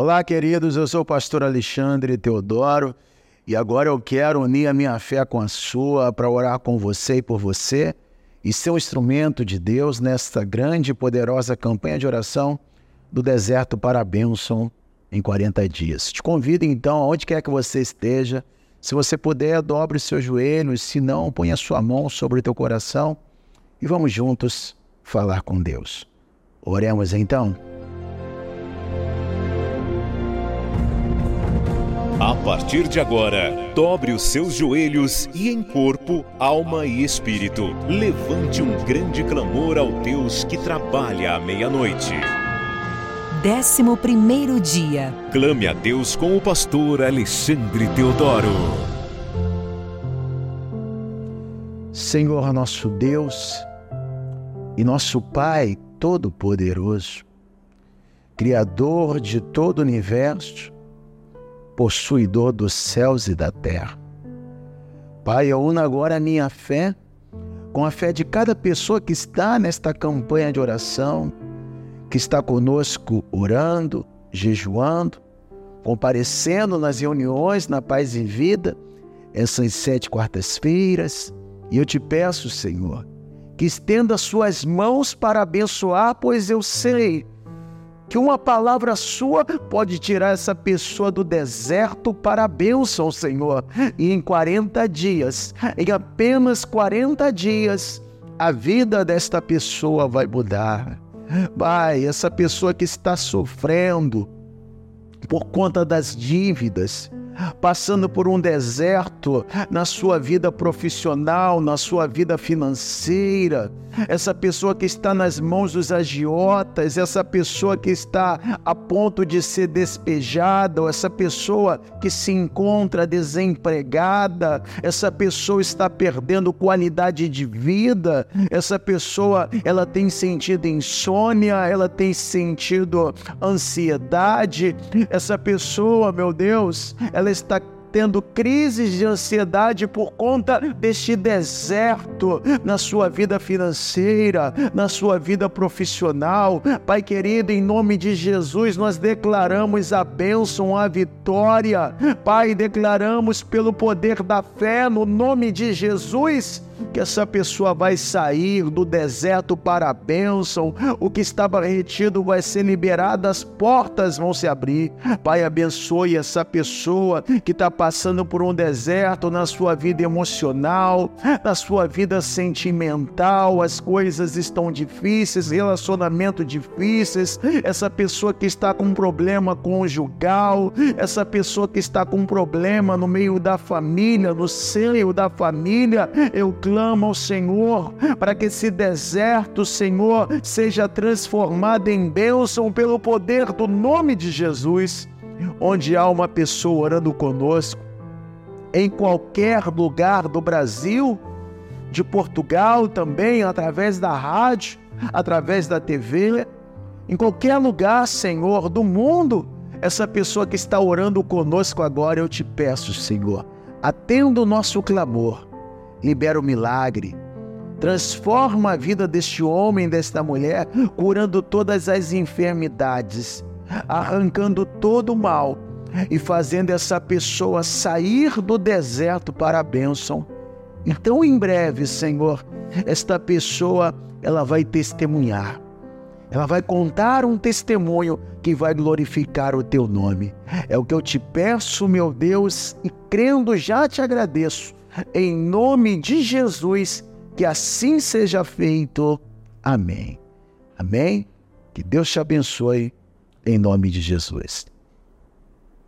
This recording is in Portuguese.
Olá, queridos, eu sou o pastor Alexandre Teodoro e agora eu quero unir a minha fé com a sua para orar com você e por você e ser um instrumento de Deus nesta grande e poderosa campanha de oração do deserto para a bênção em 40 dias. Te convido então, aonde quer que você esteja, se você puder, dobre seus joelhos, se não, ponha sua mão sobre o teu coração e vamos juntos falar com Deus. Oremos então. A partir de agora, dobre os seus joelhos e em corpo, alma e espírito, levante um grande clamor ao Deus que trabalha à meia-noite. Décimo primeiro dia. Clame a Deus com o pastor Alexandre Teodoro. Senhor nosso Deus e nosso Pai Todo-Poderoso, Criador de todo o universo, possuidor dos céus e da terra. Pai, eu uno agora a minha fé com a fé de cada pessoa que está nesta campanha de oração, que está conosco orando, jejuando, comparecendo nas reuniões na Paz e Vida, essas sete quartas-feiras. E eu te peço, Senhor, que estenda suas mãos para abençoar, pois eu sei que uma palavra sua pode tirar essa pessoa do deserto para a bênção, Senhor. E em 40 dias, em apenas 40 dias, a vida desta pessoa vai mudar. Pai, essa pessoa que está sofrendo por conta das dívidas, passando por um deserto na sua vida profissional, na sua vida financeira, essa pessoa que está nas mãos dos agiotas, essa pessoa que está a ponto de ser despejada, ou essa pessoa que se encontra desempregada, essa pessoa está perdendo qualidade de vida, essa pessoa ela tem sentido insônia, ela tem sentido ansiedade, essa pessoa, meu Deus, ela ela está tendo crises de ansiedade por conta deste deserto na sua vida financeira, na sua vida profissional. Pai querido, em nome de Jesus, nós declaramos a bênção, a vitória. Pai, declaramos pelo poder da fé, no nome de Jesus que essa pessoa vai sair do deserto para a bênção, o que estava retido vai ser liberado, as portas vão se abrir. Pai, abençoe essa pessoa que está passando por um deserto na sua vida emocional, na sua vida sentimental, as coisas estão difíceis, relacionamento difíceis, essa pessoa que está com problema conjugal, essa pessoa que está com problema no meio da família, no seio da família, eu clama ao Senhor para que esse deserto, Senhor, seja transformado em bênção pelo poder do nome de Jesus. Onde há uma pessoa orando conosco, em qualquer lugar do Brasil, de Portugal também, através da rádio, através da TV, em qualquer lugar, Senhor, do mundo, essa pessoa que está orando conosco agora, eu te peço, Senhor, atenda o nosso clamor libera o milagre. Transforma a vida deste homem, desta mulher, curando todas as enfermidades, arrancando todo o mal e fazendo essa pessoa sair do deserto para a bênção. Então, em breve, Senhor, esta pessoa ela vai testemunhar. Ela vai contar um testemunho que vai glorificar o teu nome. É o que eu te peço, meu Deus, e crendo já te agradeço em nome de Jesus, que assim seja feito. Amém. Amém. Que Deus te abençoe, em nome de Jesus.